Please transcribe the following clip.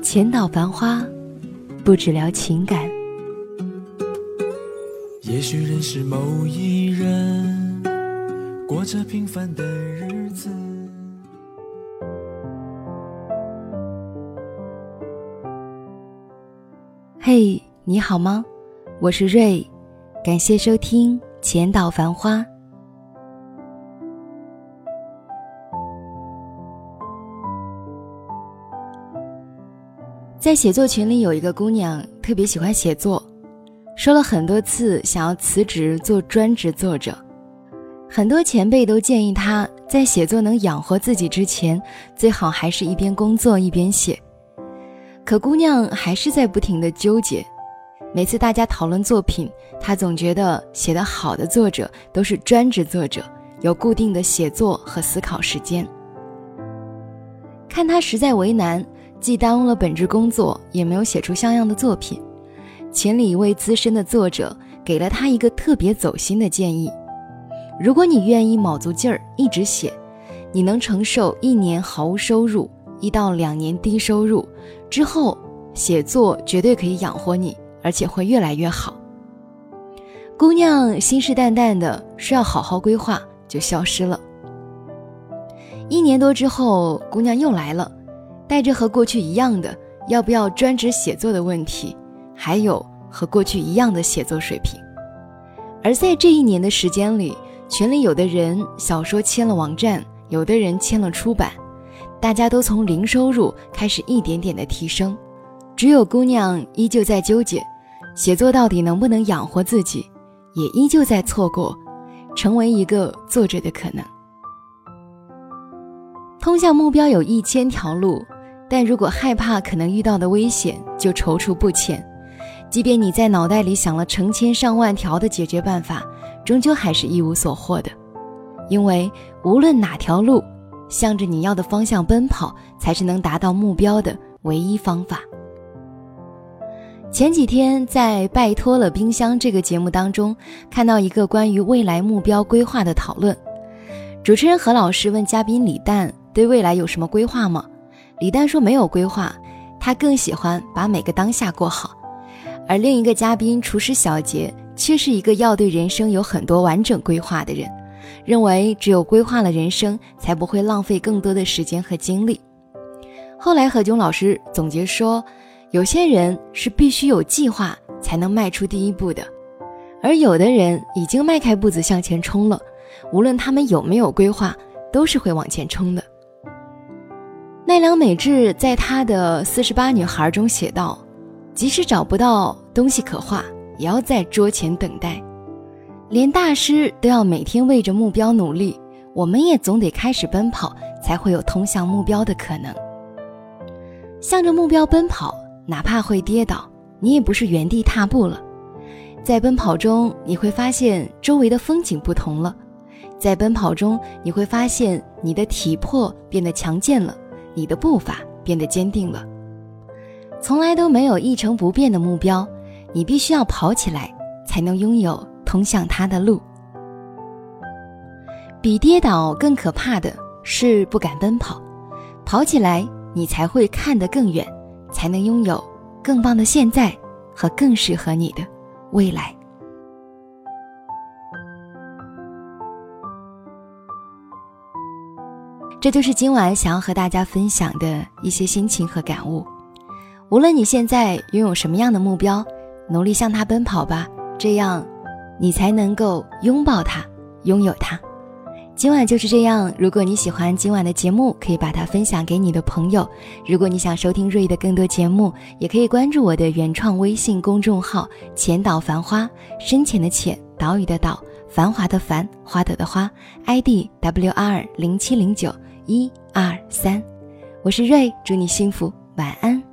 浅岛繁花，不只聊情感。也许认识某一人，过着平凡的日子。嘿，你好吗？我是瑞，感谢收听《浅岛繁花》。在写作群里有一个姑娘特别喜欢写作，说了很多次想要辞职做专职作者。很多前辈都建议她在写作能养活自己之前，最好还是一边工作一边写。可姑娘还是在不停的纠结。每次大家讨论作品，她总觉得写得好的作者都是专职作者，有固定的写作和思考时间。看她实在为难。既耽误了本职工作，也没有写出像样的作品。群里一位资深的作者给了他一个特别走心的建议：如果你愿意卯足劲儿一直写，你能承受一年毫无收入，一到两年低收入之后，写作绝对可以养活你，而且会越来越好。姑娘信誓旦旦的说要好好规划，就消失了。一年多之后，姑娘又来了。带着和过去一样的要不要专职写作的问题，还有和过去一样的写作水平。而在这一年的时间里，群里有的人小说签了网站，有的人签了出版，大家都从零收入开始一点点的提升，只有姑娘依旧在纠结，写作到底能不能养活自己，也依旧在错过成为一个作者的可能。通向目标有一千条路。但如果害怕可能遇到的危险，就踌躇不前。即便你在脑袋里想了成千上万条的解决办法，终究还是一无所获的。因为无论哪条路，向着你要的方向奔跑，才是能达到目标的唯一方法。前几天在《拜托了冰箱》这个节目当中，看到一个关于未来目标规划的讨论。主持人何老师问嘉宾李诞：“对未来有什么规划吗？”李诞说：“没有规划，他更喜欢把每个当下过好。”而另一个嘉宾厨师小杰却是一个要对人生有很多完整规划的人，认为只有规划了人生，才不会浪费更多的时间和精力。后来何炅老师总结说：“有些人是必须有计划才能迈出第一步的，而有的人已经迈开步子向前冲了，无论他们有没有规划，都是会往前冲的。”奈良美智在她的《四十八女孩》中写道：“即使找不到东西可画，也要在桌前等待。连大师都要每天为着目标努力，我们也总得开始奔跑，才会有通向目标的可能。向着目标奔跑，哪怕会跌倒，你也不是原地踏步了。在奔跑中，你会发现周围的风景不同了；在奔跑中，你会发现你的体魄变得强健了。”你的步伐变得坚定了。从来都没有一成不变的目标，你必须要跑起来，才能拥有通向它的路。比跌倒更可怕的是不敢奔跑，跑起来你才会看得更远，才能拥有更棒的现在和更适合你的未来。这就是今晚想要和大家分享的一些心情和感悟。无论你现在拥有什么样的目标，努力向它奔跑吧，这样你才能够拥抱它，拥有它。今晚就是这样。如果你喜欢今晚的节目，可以把它分享给你的朋友。如果你想收听瑞的更多节目，也可以关注我的原创微信公众号“浅岛繁花”，深浅的浅，岛屿的岛，繁华的繁，花朵的花，ID W R 零七零九。一二三，我是瑞，祝你幸福，晚安。